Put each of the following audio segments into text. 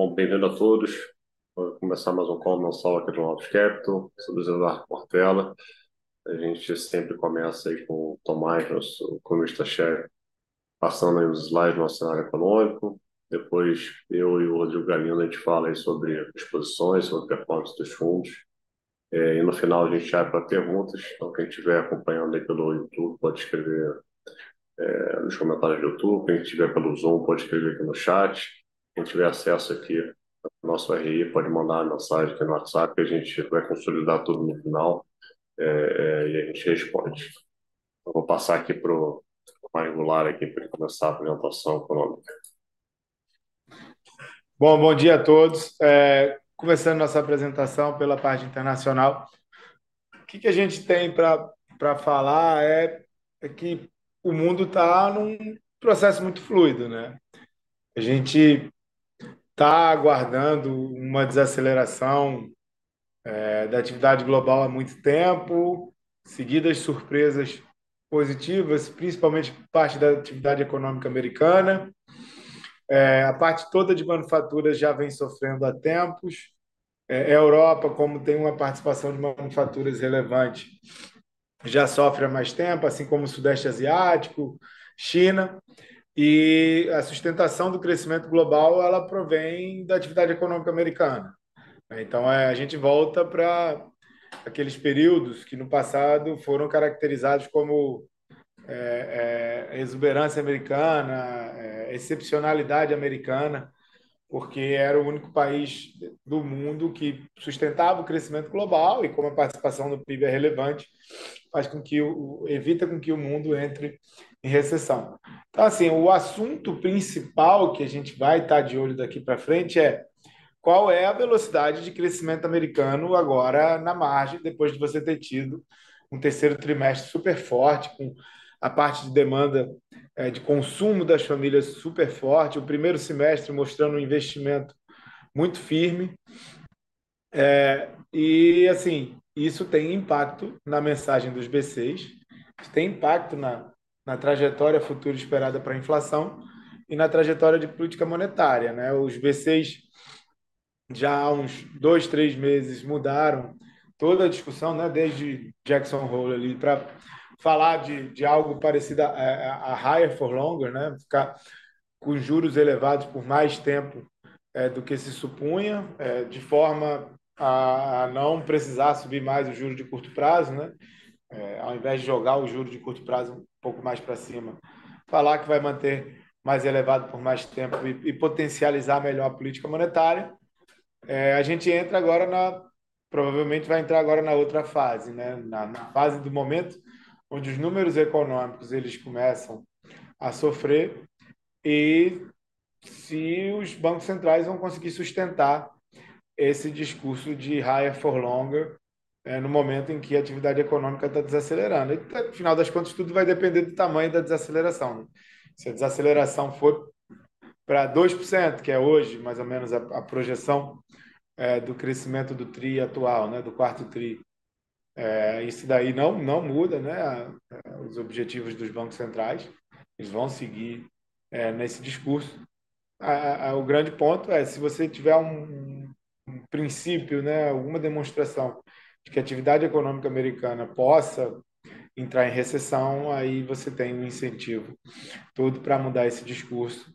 Bom, bem-vindo a todos. Vou começar mais um call mensal aqui do Novos Capital, sou o Eduardo Portela. A gente sempre começa aí com o Tomás, nosso economista-chefe, passando aí os slides nosso cenário econômico. Depois eu e o Rodrigo Galindo a gente fala aí sobre as posições, sobre performance dos fundos. É, e no final a gente abre para perguntas. Então, quem estiver acompanhando aí pelo YouTube pode escrever é, nos comentários do YouTube. Quem estiver pelo Zoom pode escrever aqui no chat. Quem tiver acesso aqui ao nosso RI pode mandar uma mensagem aqui no WhatsApp que a gente vai consolidar tudo no final é, é, e a gente responde. Eu vou passar aqui para o Mário Goulart aqui para começar a apresentação econômica. Bom, bom dia a todos. É, começando nossa apresentação pela parte internacional. O que, que a gente tem para falar é, é que o mundo está num processo muito fluido, né? A gente está aguardando uma desaceleração é, da atividade global há muito tempo, seguidas surpresas positivas, principalmente parte da atividade econômica americana. É, a parte toda de manufaturas já vem sofrendo há tempos. É, a Europa, como tem uma participação de manufaturas relevante, já sofre há mais tempo, assim como o Sudeste Asiático, China. E a sustentação do crescimento global ela provém da atividade econômica americana. Então é, a gente volta para aqueles períodos que no passado foram caracterizados como é, é, exuberância americana, é, excepcionalidade americana, porque era o único país do mundo que sustentava o crescimento global e como a participação no PIB é relevante, faz com que o, evita com que o mundo entre em recessão. Então, assim, o assunto principal que a gente vai estar de olho daqui para frente é qual é a velocidade de crescimento americano agora na margem, depois de você ter tido um terceiro trimestre super forte, com a parte de demanda é, de consumo das famílias super forte, o primeiro semestre mostrando um investimento muito firme. É, e, assim, isso tem impacto na mensagem dos B6, tem impacto na, na trajetória futura esperada para a inflação e na trajetória de política monetária. Né? Os B6 já há uns dois, três meses mudaram toda a discussão, né? desde Jackson Hole ali, para falar de, de algo parecido a, a, a higher for longer, né? ficar com juros elevados por mais tempo é, do que se supunha, é, de forma a, não precisar subir mais o juro de curto prazo, né? É, ao invés de jogar o juro de curto prazo um pouco mais para cima, falar que vai manter mais elevado por mais tempo e, e potencializar melhor a política monetária. É, a gente entra agora na, provavelmente vai entrar agora na outra fase, né? na, na fase do momento onde os números econômicos eles começam a sofrer e se os bancos centrais vão conseguir sustentar esse discurso de higher for longer é, no momento em que a atividade econômica está desacelerando. E, no final das contas, tudo vai depender do tamanho da desaceleração. Né? Se a desaceleração for para 2%, que é hoje mais ou menos a, a projeção é, do crescimento do TRI atual, né, do quarto TRI, é, isso daí não, não muda né, os objetivos dos bancos centrais, eles vão seguir é, nesse discurso. A, a, o grande ponto é se você tiver um, princípio, né, alguma demonstração de que a atividade econômica americana possa entrar em recessão, aí você tem um incentivo todo para mudar esse discurso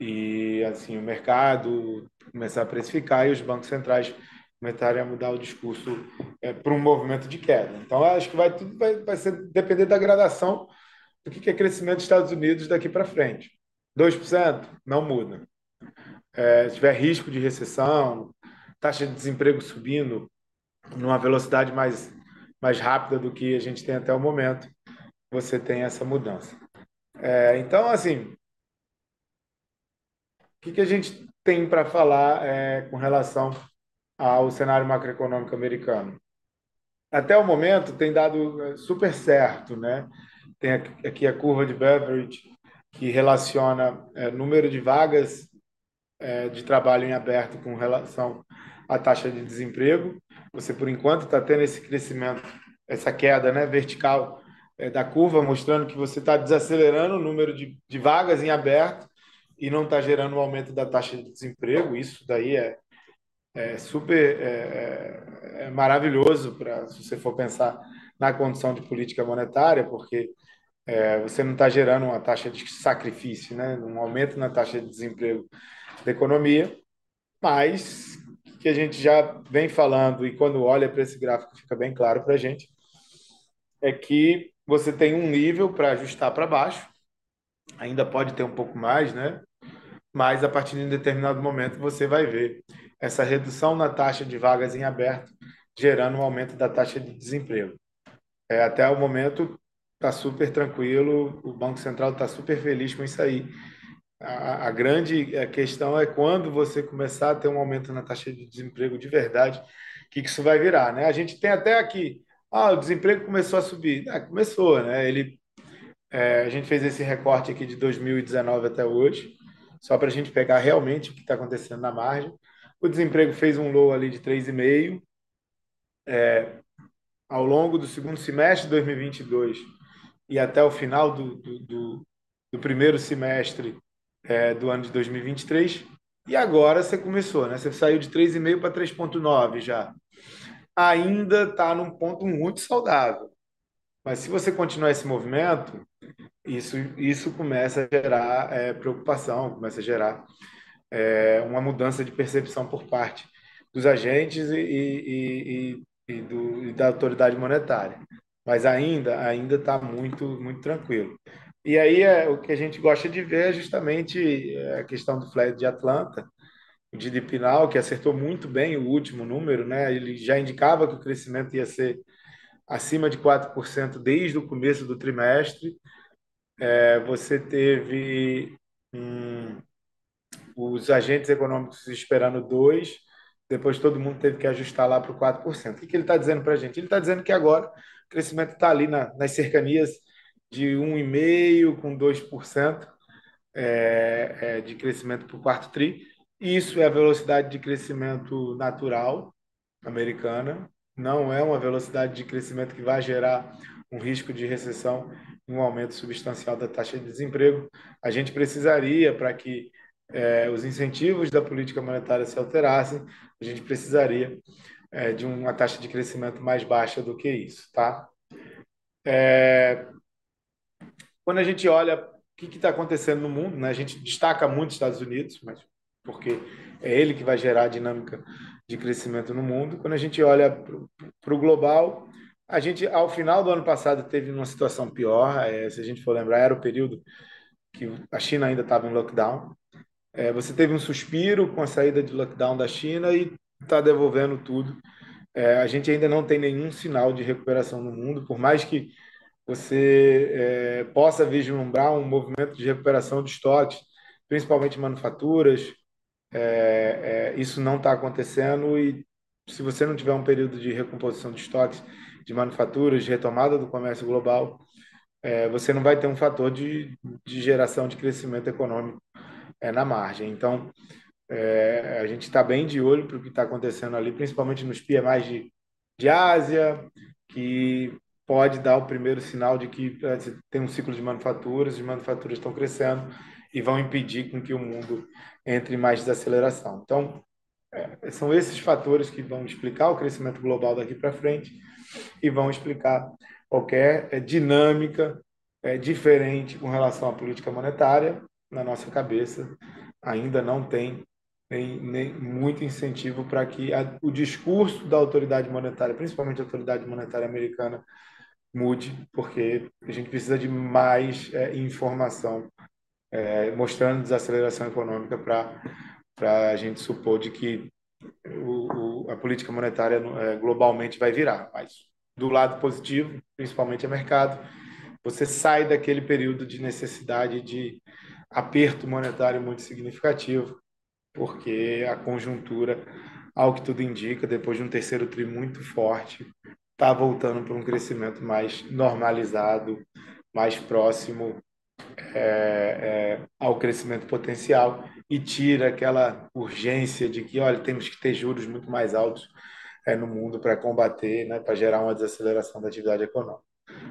e assim o mercado começar a precificar e os bancos centrais começarem a mudar o discurso é, para um movimento de queda. Então, acho que vai tudo vai, vai ser, depender da gradação do que é crescimento dos Estados Unidos daqui para frente. 2% não muda. É, se tiver risco de recessão, taxa de desemprego subindo numa velocidade mais, mais rápida do que a gente tem até o momento, você tem essa mudança. É, então, assim, o que, que a gente tem para falar é, com relação ao cenário macroeconômico americano. Até o momento tem dado eh, super certo, né? Tem aqui a curva de Beveridge que relaciona é, número de vagas é, de trabalho em aberto com relação à taxa de desemprego. Você por enquanto está tendo esse crescimento, essa queda, né, vertical é, da curva, mostrando que você está desacelerando o número de, de vagas em aberto e não está gerando um aumento da taxa de desemprego. Isso daí é, é super é, é, é maravilhoso para se você for pensar na condição de política monetária, porque é, você não está gerando uma taxa de sacrifício, né? um aumento na taxa de desemprego da economia, mas que a gente já vem falando, e quando olha para esse gráfico fica bem claro para a gente, é que você tem um nível para ajustar para baixo, ainda pode ter um pouco mais, né? Mas a partir de um determinado momento você vai ver essa redução na taxa de vagas em aberto, gerando um aumento da taxa de desemprego. É, até o momento está super tranquilo, o Banco Central está super feliz com isso aí. A, grande questão é quando você começar a ter um aumento na taxa de desemprego de verdade, o que, que isso vai virar, né? A gente tem até aqui, ah, o desemprego começou a subir. Ah, começou, né? Ele, é, a gente fez esse recorte aqui de 2019 até hoje, só para a gente pegar realmente o que está acontecendo na margem. O desemprego fez um low ali de 3,5%. É, ao longo do segundo semestre de 2022 e até o final do, do, do, do primeiro semestre é, do ano de 2023. E agora você começou, né? Você saiu de 3,5 para 3,9 já. Ainda está num ponto muito saudável. Mas se você continuar esse movimento, isso, isso começa a gerar é, preocupação, começa a gerar é, uma mudança de percepção por parte dos agentes e, e, e, e, do, da autoridade monetária. Mas ainda ainda está muito muito tranquilo. E aí é, o que a gente gosta de ver é justamente é, a questão do Fed de Atlanta, o GDP Now, que acertou muito bem o último número, né? Ele já indicava que o crescimento ia ser acima de 4% desde o começo do trimestre. É, você teve hum, os agentes econômicos esperando 2%, depois todo mundo teve que ajustar lá para o 4%. O que, que ele está dizendo para a gente? Ele está dizendo que agora o crescimento está ali na, nas cercanias de 1,5% com 2% é, é, de crescimento para o quarto TRI. Isso é a velocidade de crescimento natural americana, não é uma velocidade de crescimento que vai gerar um risco de recessão e um aumento substancial da taxa de desemprego. A gente precisaria, para que é, os incentivos da política monetária se alterassem, a gente precisaria é, de uma taxa de crescimento mais baixa do que isso, tá? É, quando a gente olha o que está acontecendo no mundo, né, a gente destaca muito os Estados Unidos, mas porque é ele que vai gerar a dinâmica de crescimento no mundo. Quando a gente olha para o global, a gente, ao final do ano passado, teve uma situação pior. É, se a gente for lembrar, era o período que a China ainda estava em lockdown. É, você teve um suspiro com a saída de lockdown da China e está devolvendo tudo. É, a gente ainda não tem nenhum sinal de recuperação no mundo, por mais que você é, possa vislumbrar um movimento de recuperação de estoques, principalmente manufaturas. É, é, isso não está acontecendo e se você não tiver um período de recomposição de estoques de manufaturas, de retomada do comércio global, você não vai ter um fator de, de geração de crescimento econômico na margem. Então, a gente está bem de olho para o que está acontecendo ali, principalmente nos PMIs de, de Ásia, que pode dar o primeiro sinal de que é, tem um ciclo de manufaturas, as manufaturas estão crescendo e vão impedir com que o mundo entre em mais desaceleração. Então, é, são esses fatores que vão explicar o crescimento global daqui para frente e vão explicar qualquer é, dinâmica diferente com relação à política monetária na nossa cabeça. Ainda não tem nem, nem muito incentivo para que a, o discurso da autoridade monetária, principalmente a autoridade monetária americana, mude, porque a gente precisa de mais é, informação é, mostrando desaceleração econômica para a gente supor de que o, o, a política monetária é, globalmente vai virar. Mas do lado positivo, principalmente a mercado, você sai daquele período de necessidade de aperto monetário muito significativo, porque a conjuntura, ao que tudo indica, depois de um terceiro tri muito forte, está voltando para um crescimento mais normalizado, mais próximo é, é, ao crescimento potencial e tira aquela urgência de que, olha, temos que ter juros muito mais altos é, no mundo para combater, né, para gerar uma desaceleração da atividade econômica.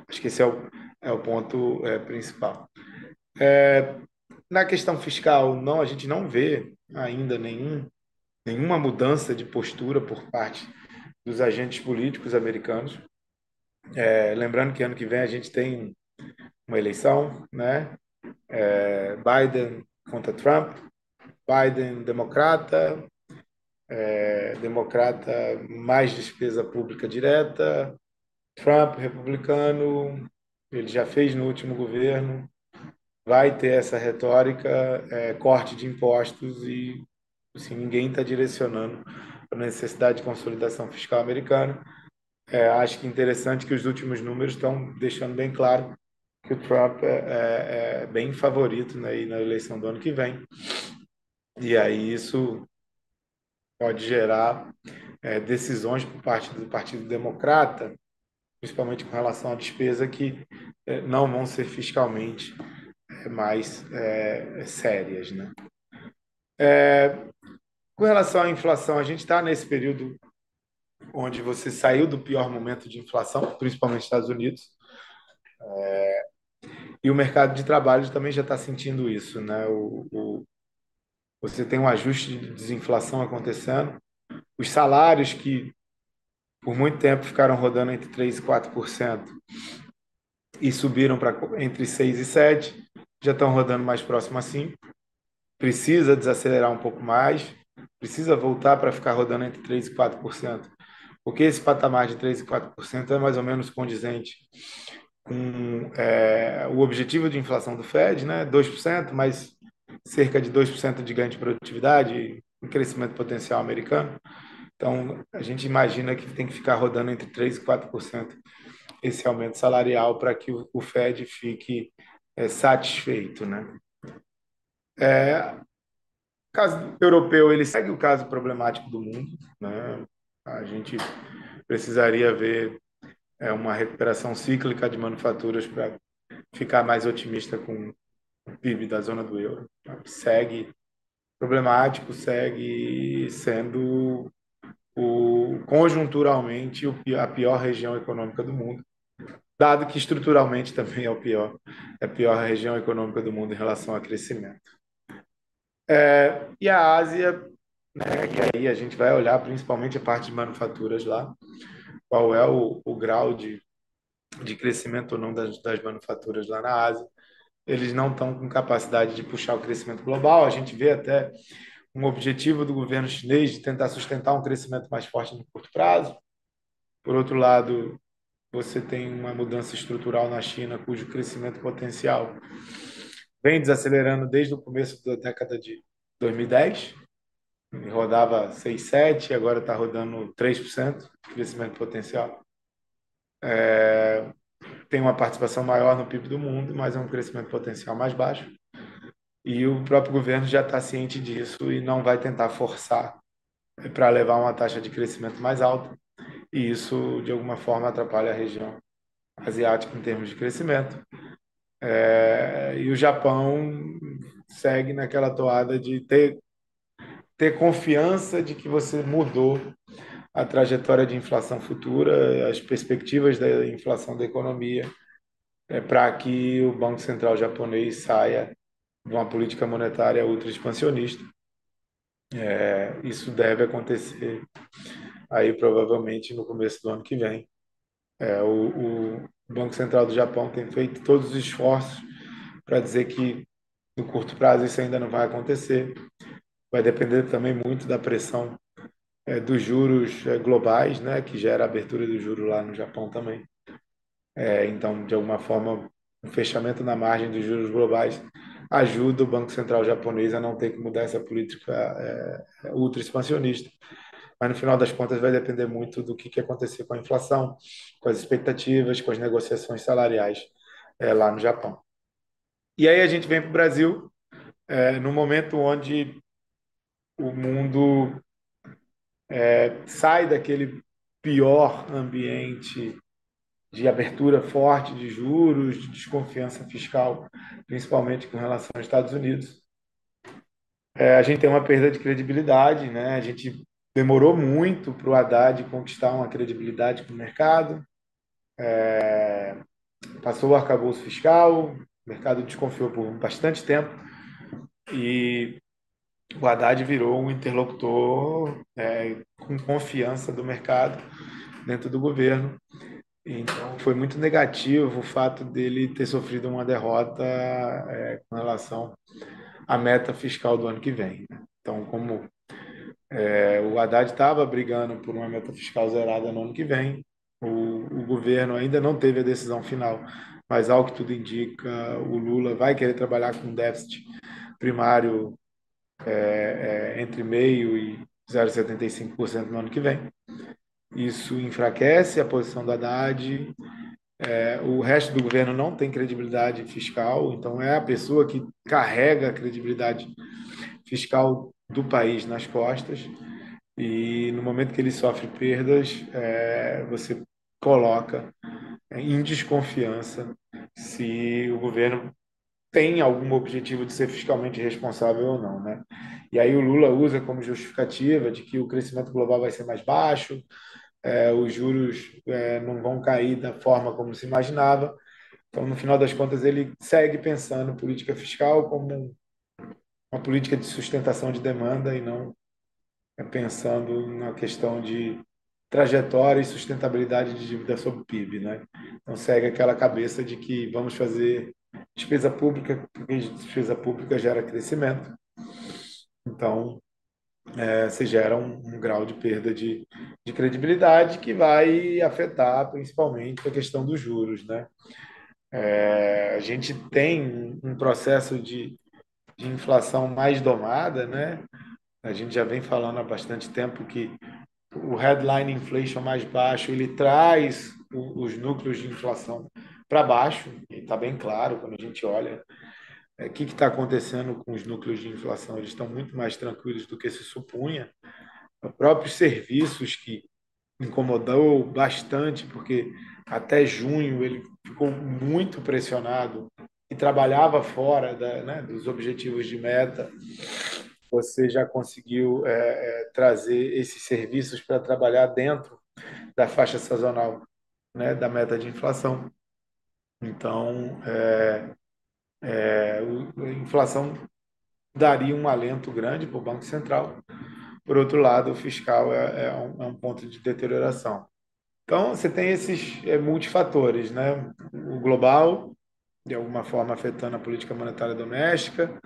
Acho que esse é o, é o ponto é, principal. É, na questão fiscal, não, a gente não vê ainda nenhum, nenhuma mudança de postura por parte dos agentes políticos americanos. É, lembrando que ano que vem a gente tem uma eleição, né? É, Biden contra Trump, Biden democrata, é, democrata mais despesa pública direta, Trump republicano, ele já fez no último governo, vai ter essa retórica, é, corte de impostos e assim, ninguém está direcionando a necessidade de consolidação fiscal americana. É, acho que interessante que os últimos números estão deixando bem claro que o Trump é, é, é bem favorito né, na eleição do ano que vem. E aí isso pode gerar é, decisões por parte do Partido Democrata, principalmente com relação à despesa, que é, não vão ser fiscalmente mais é, sérias. Né? Com relação à inflação, a gente está nesse período onde você saiu do pior momento de inflação, principalmente nos Estados Unidos, é, e o mercado de trabalho também já está sentindo isso. Né? O, o, você tem um ajuste de desinflação acontecendo, os salários que por muito tempo ficaram rodando entre 3% e 4% e subiram para entre 6% e 7%, já estão rodando mais próximo assim. Precisa desacelerar um pouco mais, precisa voltar para ficar rodando entre 3% e 4%, porque esse patamar de 3% e 4% é mais ou menos condizente com é, o objetivo de inflação do Fed, né? 2%, mais cerca de 2% de ganho de produtividade, crescimento potencial americano. Então, a gente imagina que tem que ficar rodando entre 3% e 4% esse aumento salarial para que o Fed fique é, satisfeito, né? É, o caso europeu ele segue o caso problemático do mundo, né? A gente precisaria ver é, uma recuperação cíclica de manufaturas para ficar mais otimista com o PIB da zona do euro. Segue problemático, segue sendo o conjunturalmente a pior região econômica do mundo dado que estruturalmente também é o pior, é a pior região econômica do mundo em relação a crescimento. É, e a Ásia, né, e aí a gente vai olhar principalmente a parte de manufaturas lá, qual é o, o grau de, de crescimento ou não das, das manufaturas lá na Ásia. Eles não estão com capacidade de puxar o crescimento global. A gente vê até um objetivo do governo chinês de tentar sustentar um crescimento mais forte no curto prazo. Por outro lado, você tem uma mudança estrutural na China, cujo crescimento potencial vem desacelerando desde o começo da década de 2010. Rodava 6, 7, agora está rodando 3% de crescimento potencial. É, tem uma participação maior no PIB do mundo, mas é um crescimento potencial mais baixo. E o próprio governo já está ciente disso e não vai tentar forçar para levar uma taxa de crescimento mais alta, e isso, de alguma forma, atrapalha a região asiática em termos de crescimento. É, e o Japão segue naquela toada de ter, ter confiança de que você mudou a trajetória de inflação futura, as perspectivas da inflação da economia, é, para que o Banco Central japonês saia de uma política monetária ultra expansionista. É, isso deve acontecer aí provavelmente no começo do ano que vem. É, o, o Banco Central do Japão tem feito todos os esforços para dizer que no curto prazo isso ainda não vai acontecer. Vai depender também muito da pressão é, dos juros é, globais, né, que gera a abertura do juro lá no Japão também. É, então, de alguma forma, o fechamento na margem dos juros globais ajuda o Banco Central japonês a não ter que mudar essa política é, ultra expansionista mas no final das contas vai depender muito do que, que acontecer com a inflação, com as expectativas, com as negociações salariais é, lá no Japão. E aí a gente vem para o Brasil, é, no momento onde o mundo é, sai daquele pior ambiente de abertura forte de juros, de desconfiança fiscal, principalmente com relação aos Estados Unidos. É, a gente tem uma perda de credibilidade, né? A gente demorou muito para o Haddad conquistar uma credibilidade no mercado. É, passou o arcabouço fiscal, o mercado desconfiou por bastante tempo e o Haddad virou um interlocutor é, com confiança do mercado dentro do governo. Então, foi muito negativo o fato dele ter sofrido uma derrota é, com relação à meta fiscal do ano que vem. Né? Então, como é, o Haddad estava brigando por uma meta fiscal zerada no ano que vem, o, o governo ainda não teve a decisão final, mas ao que tudo indica, o Lula vai querer trabalhar com déficit primário é, é, entre meio e 0,75% no ano que vem. Isso enfraquece a posição do Haddad. É, o resto do governo não tem credibilidade fiscal, então é a pessoa que carrega a credibilidade fiscal do país nas costas. E no momento que ele sofre perdas, é, você coloca em desconfiança se o governo tem algum objetivo de ser fiscalmente responsável ou não, né? E aí o Lula usa como justificativa de que o crescimento global vai ser mais baixo, é, os juros é, não vão cair da forma como se imaginava. Então, no final das contas, ele segue pensando política fiscal como uma política de sustentação de demanda e não é, pensando na questão de trajetória e sustentabilidade de dívida sobre PIB, né? Então segue aquela cabeça de que vamos fazer despesa pública, porque despesa pública gera crescimento. Então, é, gera um, um, grau de perda de, de credibilidade que vai afetar principalmente a questão dos juros, né? É, a gente tem um processo de, de inflação mais domada, né? A gente já vem falando há bastante tempo que o headline inflation mais baixo ele traz os núcleos de inflação para baixo, e está bem claro quando a gente olha é, o que está acontecendo com os núcleos de inflação. Eles estão muito mais tranquilos do que se supunha. Os próprios serviços que incomodou bastante, porque até junho ele ficou muito pressionado trabalhava fora da, né, dos objetivos de meta. Você já conseguiu é, é, trazer esses serviços para trabalhar dentro da faixa sazonal né, da meta de inflação. Então, é, é, a inflação daria um alento grande para o Banco Central. Por outro lado, o fiscal é, é, um, é um, ponto de deterioração. Então, você tem esses é, multifatores, né? O global, de alguma forma, afetando a política monetária doméstica,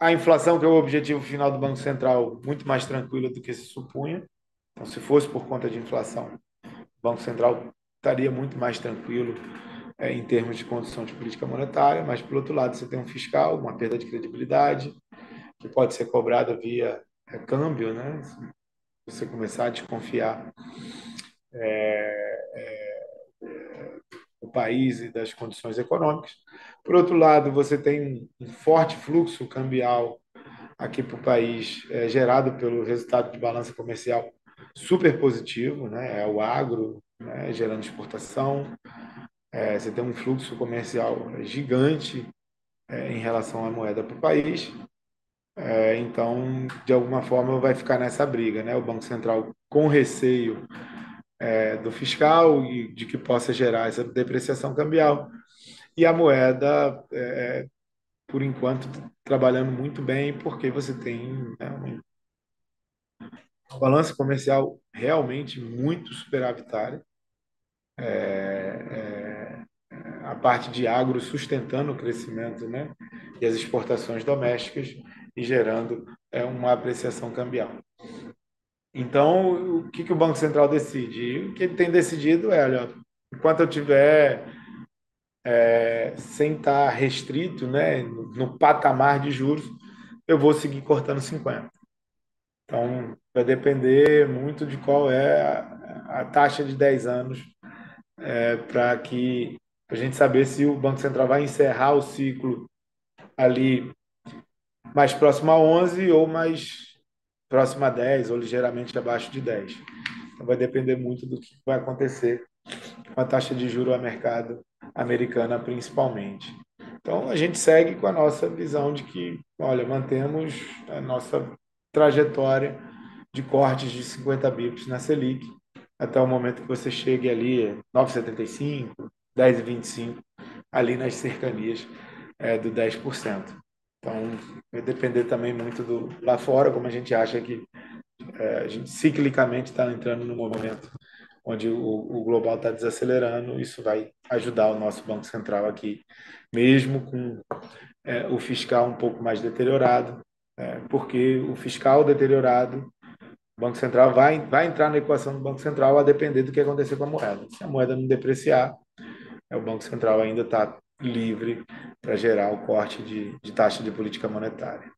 a inflação, que é o objetivo final do Banco Central, muito mais tranquila do que se supunha. Então, se fosse por conta de inflação, o Banco Central estaria muito mais tranquilo é, em termos de condução de política monetária, mas, por outro lado, você tem um fiscal, uma perda de credibilidade, que pode ser cobrada via é, câmbio, né? Se você começar a desconfiar é, é, país e das condições econômicas. Por outro lado, você tem um forte fluxo cambial aqui para o país, é, gerado pelo resultado de balança comercial super positivo, né? É o agro né? gerando exportação, é, você tem um fluxo comercial gigante é, em relação à moeda para o país. É, então, de alguma forma, vai ficar nessa briga, né? O Banco Central com receio é, do fiscal e de que possa gerar essa depreciação cambial. E a moeda, é, por enquanto, trabalhando muito bem, porque você tem né, uma balança comercial realmente muito superavitária. É, é, a parte de agro sustentando o crescimento né, e as exportações domésticas e gerando é, uma apreciação cambial. Então, o que, que o Banco Central decide? O que ele tem decidido é, olha, enquanto eu tiver é, sem estar restrito né, no, no patamar de juros, eu vou seguir cortando 50. Então, vai depender muito de qual é a, a taxa de 10 anos é, para que a gente saber se o Banco Central vai encerrar o ciclo ali mais próximo a 11 ou mais próximo a 10 ou ligeiramente abaixo de 10. Então vai depender muito do que vai acontecer com a taxa de juro a mercado americana principalmente. Então a gente segue com a nossa visão de que, olha, mantemos a nossa trajetória de cortes de 50 bips na Selic até o momento que você chegue ali 9,75, 10,25, ali nas cercanias é, do 10%. Então, vai depender também muito do lá fora, como a gente acha que é, a gente ciclicamente está entrando no movimento onde o, o global está desacelerando, isso vai ajudar o nosso Banco Central aqui, mesmo com é, o fiscal um pouco mais deteriorado, é, porque o fiscal deteriorado, o Banco Central vai, vai entrar na equação do Banco Central a depender do que acontecer com a moeda. Se a moeda não depreciar, é, o Banco Central ainda está livre para gerar o corte de, de taxa de política monetária.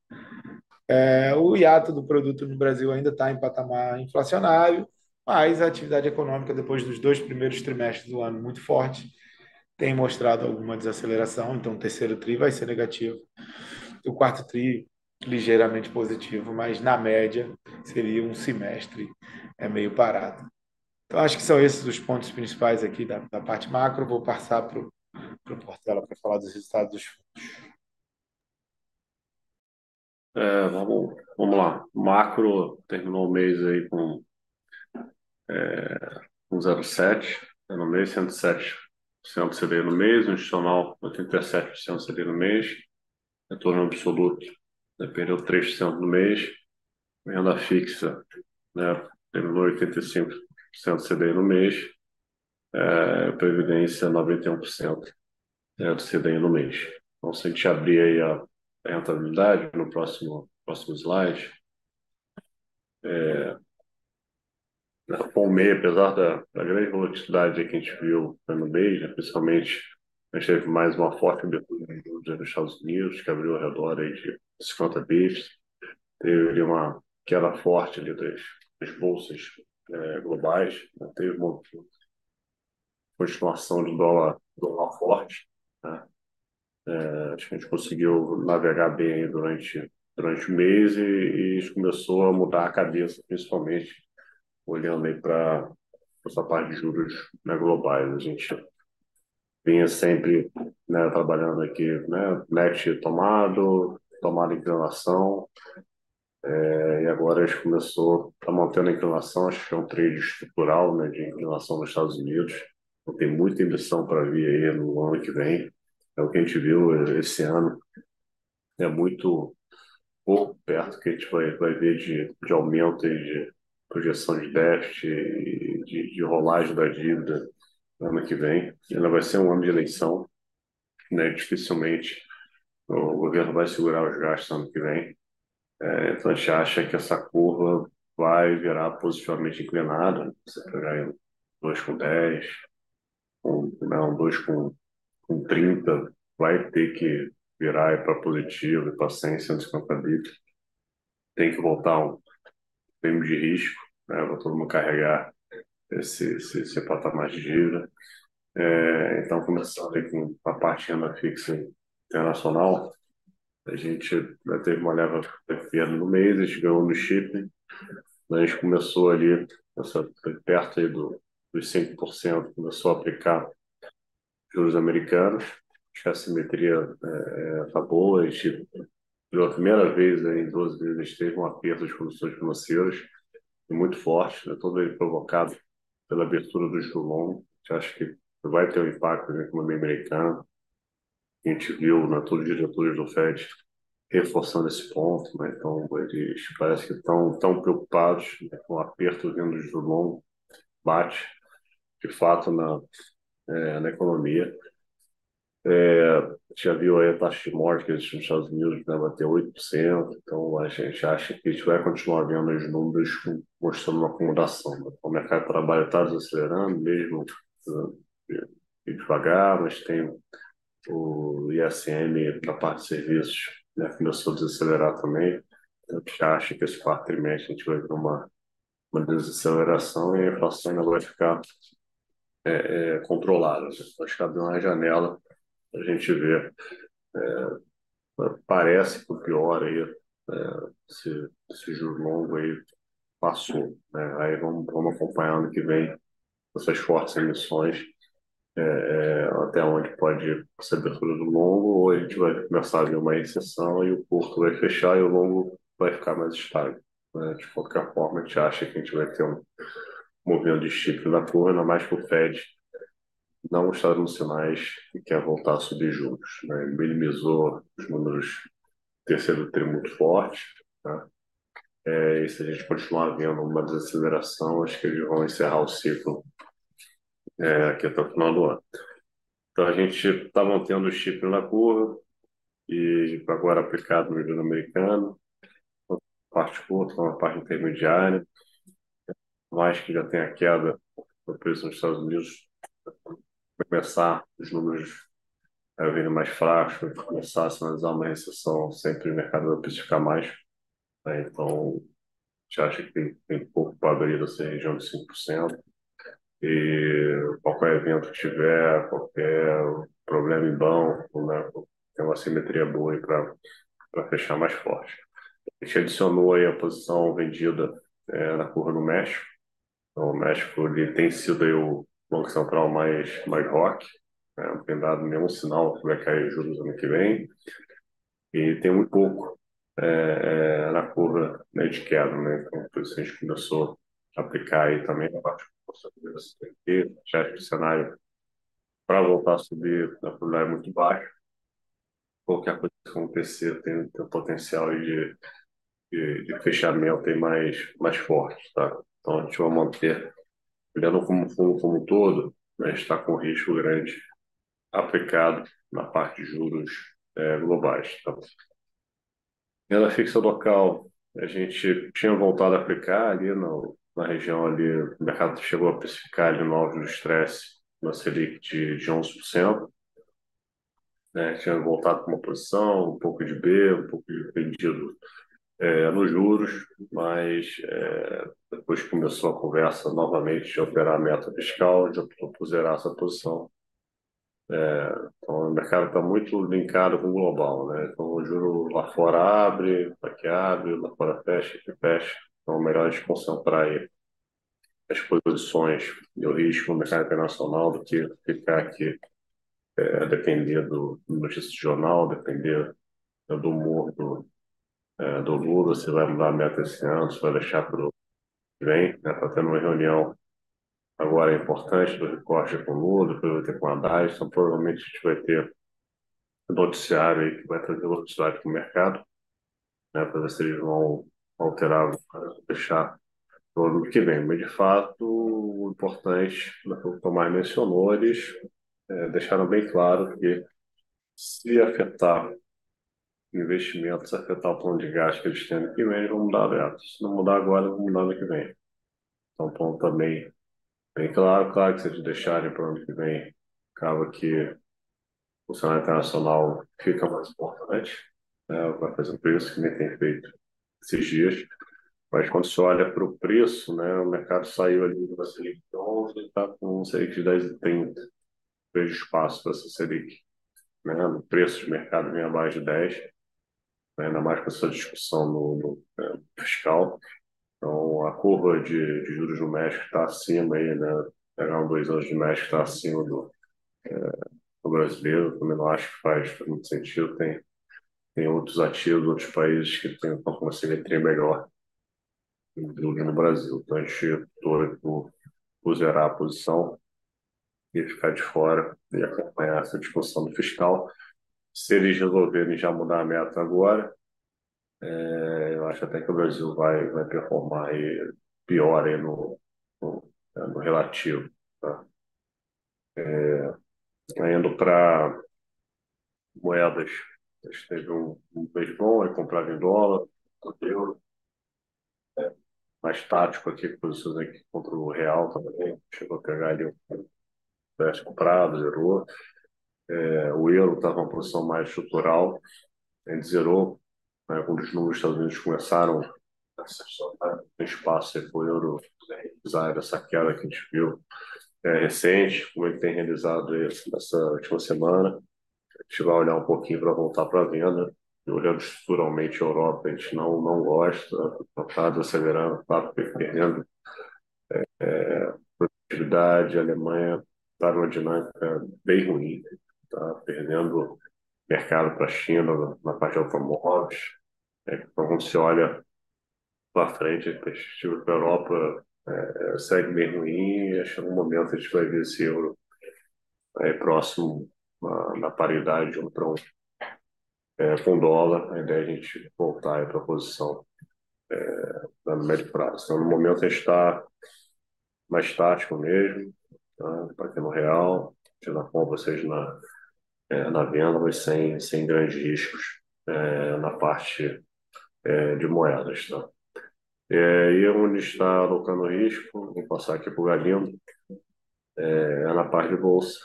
É, o hiato do produto no Brasil ainda está em patamar inflacionário, mas a atividade econômica, depois dos dois primeiros trimestres do ano muito forte, tem mostrado alguma desaceleração, então o terceiro TRI vai ser negativo, o quarto TRI ligeiramente positivo, mas na média seria um semestre é meio parado. Então acho que são esses os pontos principais aqui da, da parte macro. Vou passar para o Portela para falar dos resultados dos fundos. É, vamos, vamos lá. O macro terminou o mês aí com é, com 0,7 no mês, 107% CDI no mês, o institucional 87% CDI no mês, retorno absoluto né, perdeu 3% no mês, renda fixa né, terminou 85% CDI no mês, é, previdência 91% né, do CDI no mês. Então, se a gente abrir aí a, rentabilidade no próximo, próximo slide, é, o MEI, apesar da, da grande volatilidade que a gente viu no mês, né, principalmente a gente teve mais uma forte abertura nos Estados Unidos, que abriu ao redor aí de 50 bips, teve uma queda forte ali das, das bolsas é, globais, né, teve uma continuação de dólar, dólar forte, né? É, acho que a gente conseguiu navegar bem durante, durante o mês e, e começou a mudar a cabeça, principalmente olhando aí para essa parte de juros né, globais. A gente vinha sempre né, trabalhando aqui, né, net tomado, tomada inclinação, é, e agora a gente começou, está mantendo a inclinação, acho que é um trade estrutural né, de inclinação nos Estados Unidos, tem muita emissão para vir aí no ano que vem, é o que a gente viu esse ano, é muito pouco perto que a gente vai, vai ver de, de aumento e de projeção de déficit e de, de rolagem da dívida no ano que vem. Ainda vai ser um ano de eleição, né? dificilmente o governo vai segurar os gastos no ano que vem. É, então a gente acha que essa curva vai virar positivamente inclinada. Você pegar um 2 com 10, um, não, 2 com, com 30, vai ter que virar para positivo e para 100, 150 bits. Tem que voltar um prêmio de risco, né, para todo mundo carregar esse, esse, esse patamar de dívida. É, então, começando aí com a parte renda fixa internacional, a gente né, teve uma leva pequena no mês, a gente ganhou no shipping, a gente começou ali, essa, perto aí do, dos 5%, começou a aplicar juros americanos, acho que a simetria está é, tá boa, a gente, pela primeira vez em 12 meses, teve um aperto de condições financeiras, muito forte, né? todo ele provocado pela abertura do Julon, que acho que vai ter um impacto na economia americana. A gente viu né, todos os diretores do FED reforçando esse ponto, né? então eles parece que estão tão preocupados né, com o aperto vindo do Julon, bate de fato na, é, na economia. É, já viu aí a taxa de morte nos Estados Unidos né, bater 8%, então a gente acha que a gente vai continuar vendo os números mostrando uma acomodação. Né? O mercado de trabalho está desacelerando, mesmo uh, devagar, mas tem o ISM da parte de serviços né, começou a desacelerar também. Então, a gente acha que esse quarto trimestre a gente vai ver uma, uma desaceleração e a inflação ainda vai ficar é, é, controlada. Acho que abriu uma janela a gente vê. É, parece que o pior aí, é, esse, esse juro longo aí passou. Né? Aí vamos, vamos acompanhar ano que vem essas fortes emissões, é, é, até onde pode ser abertura do longo, ou a gente vai começar a ver uma recessão e o curto vai fechar e o longo vai ficar mais estável. Né? De qualquer forma, a gente acha que a gente vai ter um movimento de chip na curva, ainda mais que o Fed não está dando sinais que quer voltar a subir juros. Né? Minimizou os números terceiro tri muito forte. Tá? É, e se a gente continuar vendo uma desaceleração, acho que eles vão encerrar o ciclo é, aqui até o final do ano. Então a gente está mantendo o chip na curva e agora aplicado no americano, parte curta, uma parte intermediária, mais que já tem a queda do preço nos Estados Unidos, começar os números a virem mais fracos, começar a sinalizar uma recessão, sempre o mercado vai precificar mais. Né? Então, a gente acha que tem, tem pouco para abrir dessa região de 5%. E qualquer evento que tiver, qualquer problema em banco, né? tem uma simetria boa para fechar mais forte. A gente adicionou aí a posição vendida é, na curva do México. Então, o México ele tem sido aí o Banco Central mais, mais rock, né? tem dado nenhum sinal que vai cair juros ano que vem. E tem muito pouco é, é, na curva né, de queda. Né? Então, por isso a gente começou a aplicar aí também a parte de já que o cenário para voltar a subir na probabilidade é muito baixo. Qualquer coisa que acontecer tem, tem potencial de, de, de fechamento aí mais, mais forte. Tá? Então a gente vai manter, olhando como fundo como todo, a gente está com risco grande aplicado na parte de juros é, globais. Tá? Renda fixa local, a gente tinha voltado a aplicar ali no, na região ali, o mercado chegou a precificar ali no do estresse, uma Selic de, de 11%. Né? Tinha voltado com uma posição, um pouco de B, um pouco de vendido é, nos juros, mas é, depois começou a conversa novamente de operar a meta fiscal, de por zerar essa posição. É, então, o mercado está muito linkado com o global, né? Então, o juro lá fora abre, aqui abre, lá fora fecha, aqui fecha. Então, é melhor a gente concentrar aí as posições e o risco no mercado internacional do que ficar aqui é, depender do notícia de jornal, depender do humor do, é, do Lula, se vai mudar a meta esse ano, se vai deixar para o vem. Está né? Tá tendo uma reunião agora importante do recorte com o Lula, depois vai ter com a Haddad, então provavelmente a gente vai ter um noticiário aí que vai trazer velocidade para o mercado, né, para ver se eles vão alterar, deixar no ano que vem. Mas, de fato, o importante, o que o Tomás mencionou, eles é, deixaram bem claro que se afetar investimentos, afetar o plano de gasto que eles têm ano que vem, vão mudar a meta. Se não mudar agora, vão mudar ano que vem. Então, ponto também bem claro. Claro que se eles deixarem para o ano que vem, acaba que o cenário internacional fica mais importante, né? vai fazer preço que nem tem feito esses dias. Mas quando você olha para o preço, né, o mercado saiu ali do Selic de 11 e está com um Selic de 10,30. Vejo espaço para essa Selic. Né? No preço de mercado vem abaixo de 10, né? ainda mais com essa discussão no, no é, fiscal. Então, a curva de, de juros no México está acima aí, né? Pegar um dois anos de México está acima do, é, do brasileiro. Também não acho que faz muito sentido. Tem, tem outros ativos, outros países que têm uma simetria melhor do que no Brasil. Então, a gente optou por, por zerar a posição e ficar de fora e acompanhar essa discussão do fiscal. Se eles resolverem já mudar a meta agora, é, eu acho até que o Brasil vai, vai performar aí pior aí no, no, no relativo. Tá? É, indo para moedas, a gente teve um, um bom, aí comprava em dólar, euro. É, mais tático aqui, posições aqui contra o real também, chegou a pegar ali um teste comprado, zerou. É, o euro estava uma posição mais estrutural, a gente zerou né, quando os números dos Estados Unidos começaram a espaço para o euro realizar essa queda que a gente viu é, recente, como ele tem realizado nessa última semana. A gente vai olhar um pouquinho para voltar para a venda. E olhando estruturalmente a Europa, a gente não, não gosta, está desacelerando, está perdendo é, é, produtividade. A Alemanha está numa dinâmica bem ruim, está perdendo mercado para a China na parte de automóveis. É, então, quando se olha para frente, a perspectiva para a Europa é, segue bem ruim acho que no momento a gente vai ver esse euro é, próximo na, na paridade de um para um. é, com dólar, a ideia é a gente voltar para a posição é, no médio prazo. Então, no momento a gente está mais tático mesmo, tá? no real, seja na compra, seja na, é, na venda, sem, sem grandes riscos é, na parte é, de moedas. Tá? É, e onde está alocando risco, vou passar aqui para o Galindo, é, é na parte de bolsa.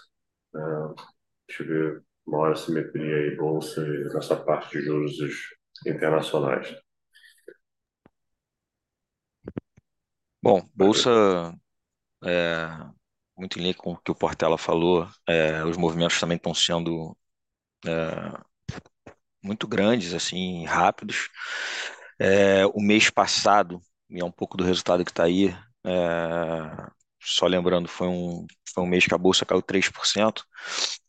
É, deixa eu ver maior simetria aí, bolsa nessa parte de juros internacionais. Bom, bolsa, é, muito em linha com o que o Portela falou, é, os movimentos também estão sendo é, muito grandes, assim, rápidos. É, o mês passado, e é um pouco do resultado que está aí, é, só lembrando, foi um, foi um mês que a bolsa caiu 3%,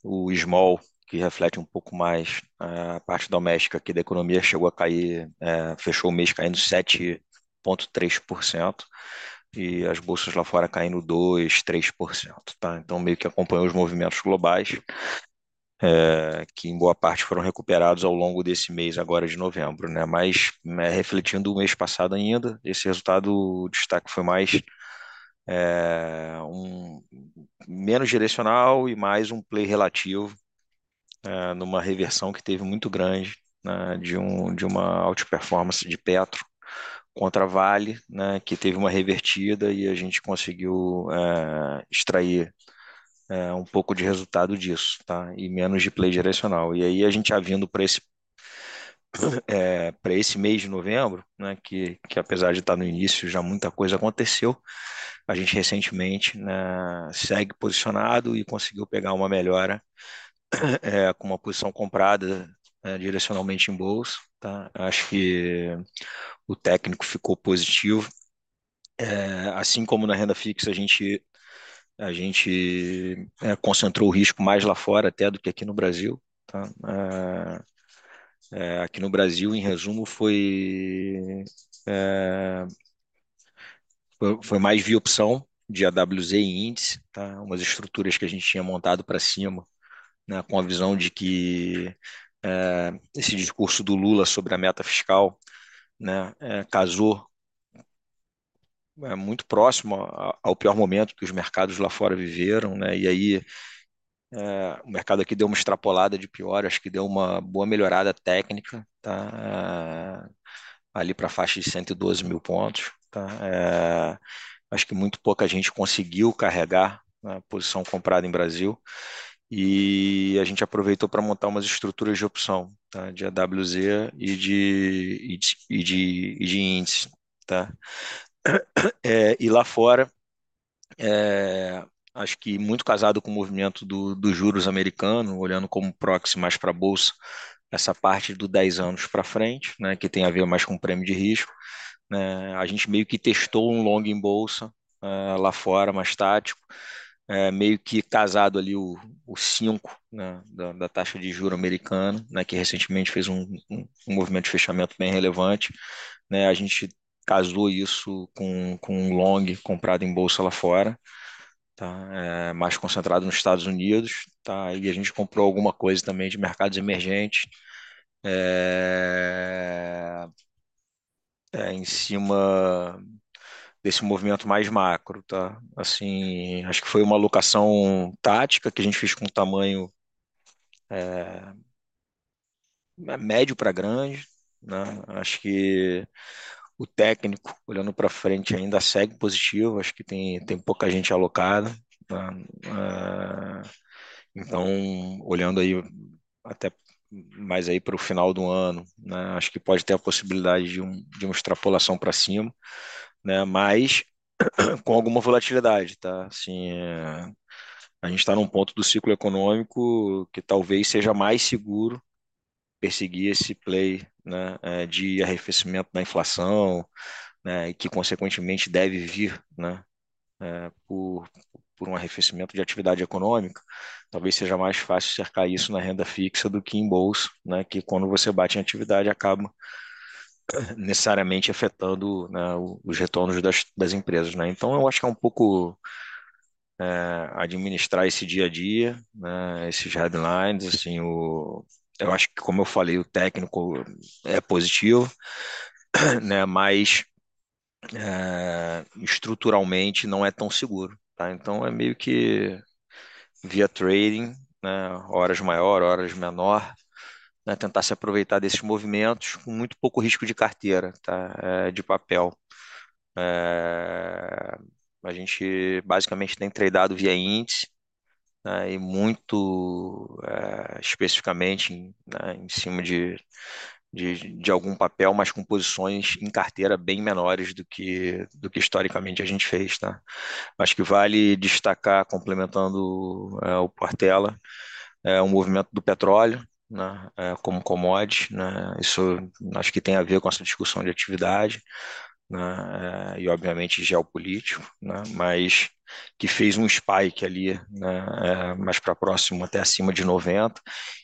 o small que reflete um pouco mais é, a parte doméstica aqui da economia, chegou a cair, é, fechou o mês caindo 7,3%, e as bolsas lá fora caindo 2%, 3%. Tá? Então, meio que acompanhou os movimentos globais, é, que em boa parte foram recuperados ao longo desse mês agora de novembro, né? Mas é, refletindo o mês passado ainda, esse resultado, o destaque foi mais é, um menos direcional e mais um play relativo é, numa reversão que teve muito grande né, de, um, de uma outperformance de Petro contra a Vale, né, que teve uma revertida e a gente conseguiu é, extrair é, um pouco de resultado disso, tá? E menos de play direcional. E aí a gente já vindo para esse é, para esse mês de novembro, né, que, que apesar de estar no início já muita coisa aconteceu, a gente recentemente né, segue posicionado e conseguiu pegar uma melhora é, com uma posição comprada é, direcionalmente em bolsa. Tá? Acho que o técnico ficou positivo. É, assim como na renda fixa, a gente, a gente é, concentrou o risco mais lá fora até do que aqui no Brasil. Tá? É, é, aqui no Brasil, em resumo, foi, é, foi, foi mais via opção de AWZ e índice, tá? umas estruturas que a gente tinha montado para cima né, com a visão de que é, esse discurso do Lula sobre a meta fiscal né, é, casou é, muito próximo ao pior momento que os mercados lá fora viveram, né, e aí é, o mercado aqui deu uma extrapolada de pior, acho que deu uma boa melhorada técnica, tá, é, ali para a faixa de 112 mil pontos. Tá, é, acho que muito pouca gente conseguiu carregar né, a posição comprada em Brasil e a gente aproveitou para montar umas estruturas de opção, tá? de AWZ e de, e de, e de, e de índice. Tá? É, e lá fora, é, acho que muito casado com o movimento dos do juros americano, olhando como proxy mais para a Bolsa, essa parte do 10 anos para frente, né, que tem a ver mais com prêmio de risco. Né, a gente meio que testou um long em Bolsa é, lá fora, mais tático, é, meio que casado ali o 5 né, da, da, taxa de juro americana, né, que recentemente fez um, um, um, movimento de fechamento bem relevante. Né, a gente casou isso com, com um long comprado em bolsa lá fora, tá, é, mais concentrado nos Estados Unidos, tá, e a gente comprou alguma coisa também de mercados emergentes. É, é, em cima desse movimento mais macro, tá? Assim, acho que foi uma alocação tática que a gente fez com tamanho é, médio para grande, né? Acho que o técnico, olhando para frente, ainda segue positivo, acho que tem, tem pouca gente alocada. Né? É, então, olhando aí até mais aí para o final do ano, né? acho que pode ter a possibilidade de, um, de uma extrapolação para cima né? Mas com alguma volatilidade, tá? Assim, é... a gente está num ponto do ciclo econômico que talvez seja mais seguro perseguir esse play, né? É, de arrefecimento da inflação, né? E que consequentemente deve vir, né? É, por por um arrefecimento de atividade econômica, talvez seja mais fácil cercar isso na renda fixa do que em bolsa, né, que quando você bate em atividade acaba necessariamente afetando né, os retornos das, das empresas. Né? Então, eu acho que é um pouco é, administrar esse dia a dia, né, esses headlines, assim, o, eu acho que, como eu falei, o técnico é positivo, né? Mas é, estruturalmente não é tão seguro, tá? Então é meio que via trading, né? Horas maior, horas menor, né? Tentar se aproveitar desses movimentos com muito pouco risco de carteira, tá? É, de papel. É, a gente basicamente tem tradado via índice né, e muito é, especificamente né, em cima de, de, de, algum papel, mas com posições em carteira bem menores do que, do que historicamente a gente fez. Tá? Acho que vale destacar, complementando é, o Portela, é, o movimento do petróleo, né, é, como commodity, né, isso acho que tem a ver com essa discussão de atividade, né, é, e obviamente geopolítico, né, mas que fez um spike ali, né, é, mais para próximo, até acima de 90,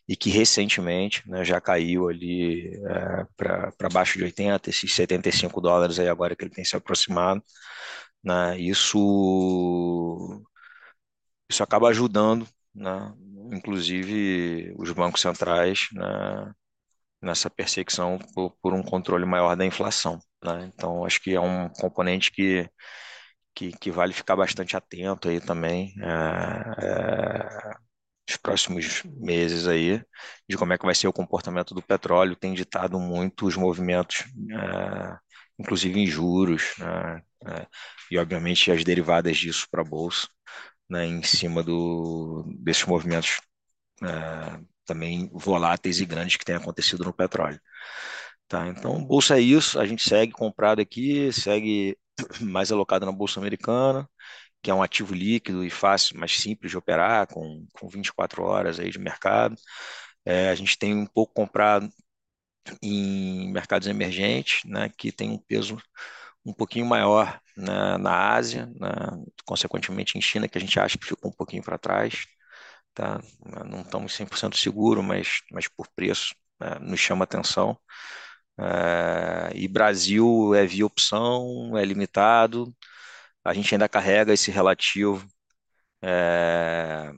e que recentemente né, já caiu ali é, para baixo de 80, esses 75 dólares aí agora que ele tem se aproximado. Né, isso, isso acaba ajudando, né, inclusive os bancos centrais, né, nessa perseguição por, por, um controle maior da inflação. Né? Então, acho que é um componente que, que, que vale ficar bastante atento aí também é, é, nos próximos meses aí, de como é que vai ser o comportamento do petróleo. Tem ditado muito os movimentos, é, inclusive em juros, né? É, e obviamente as derivadas disso para a Bolsa, né? em cima do, desses movimentos é, também voláteis e grandes que têm acontecido no petróleo. Tá, então, bolsa é isso, a gente segue comprado aqui, segue mais alocado na bolsa americana, que é um ativo líquido e fácil, mais simples de operar, com, com 24 horas aí de mercado. É, a gente tem um pouco comprado em mercados emergentes, né, que tem um peso um pouquinho maior na, na Ásia, na, consequentemente em China, que a gente acha que ficou um pouquinho para trás. Tá? Não estamos 100% seguros, mas, mas por preço né, nos chama atenção. É, e Brasil é via opção, é limitado. A gente ainda carrega esse relativo, é,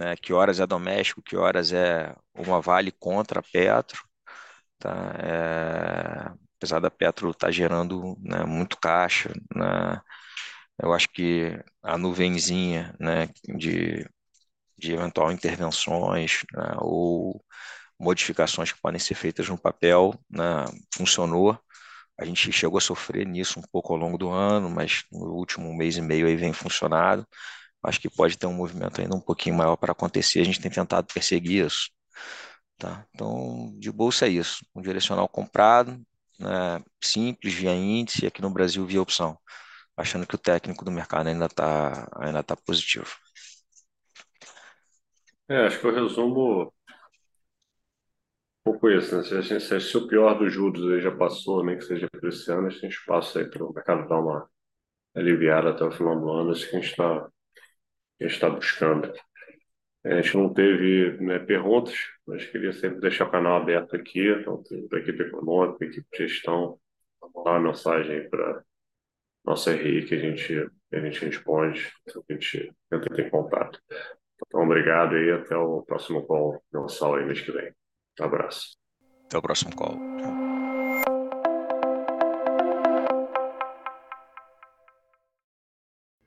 né, que horas é doméstico, que horas é uma Vale contra a Petro. Tá? É, apesar da Petro estar tá gerando né, muito caixa, né, eu acho que a nuvenzinha né, de, de eventual intervenções né, ou modificações que podem ser feitas no papel, né, funcionou. A gente chegou a sofrer nisso um pouco ao longo do ano, mas no último mês e meio aí vem funcionado. Acho que pode ter um movimento ainda um pouquinho maior para acontecer. A gente tem tentado perseguir isso. Tá? Então, de bolsa é isso. Um direcional comprado, né, simples, via índice, aqui no Brasil via opção. Achando que o técnico do mercado ainda está ainda tá positivo. É, acho que eu resumo pouco isso, né? Se, se, se, se o pior dos juros aí já passou, nem que seja para esse ano, a gente passa aí para o mercado dar uma aliviada até o final do ano, isso que a gente está está buscando. A gente não teve né, perguntas, mas queria sempre deixar o canal aberto aqui, então, da equipe econômica, equipe de gestão, mandar uma mensagem para nossa RI que a gente, a gente responde, a gente tenta ter contato. Então, obrigado e até o próximo call mensal aí mês que vem. Um abraço. Até o próximo call.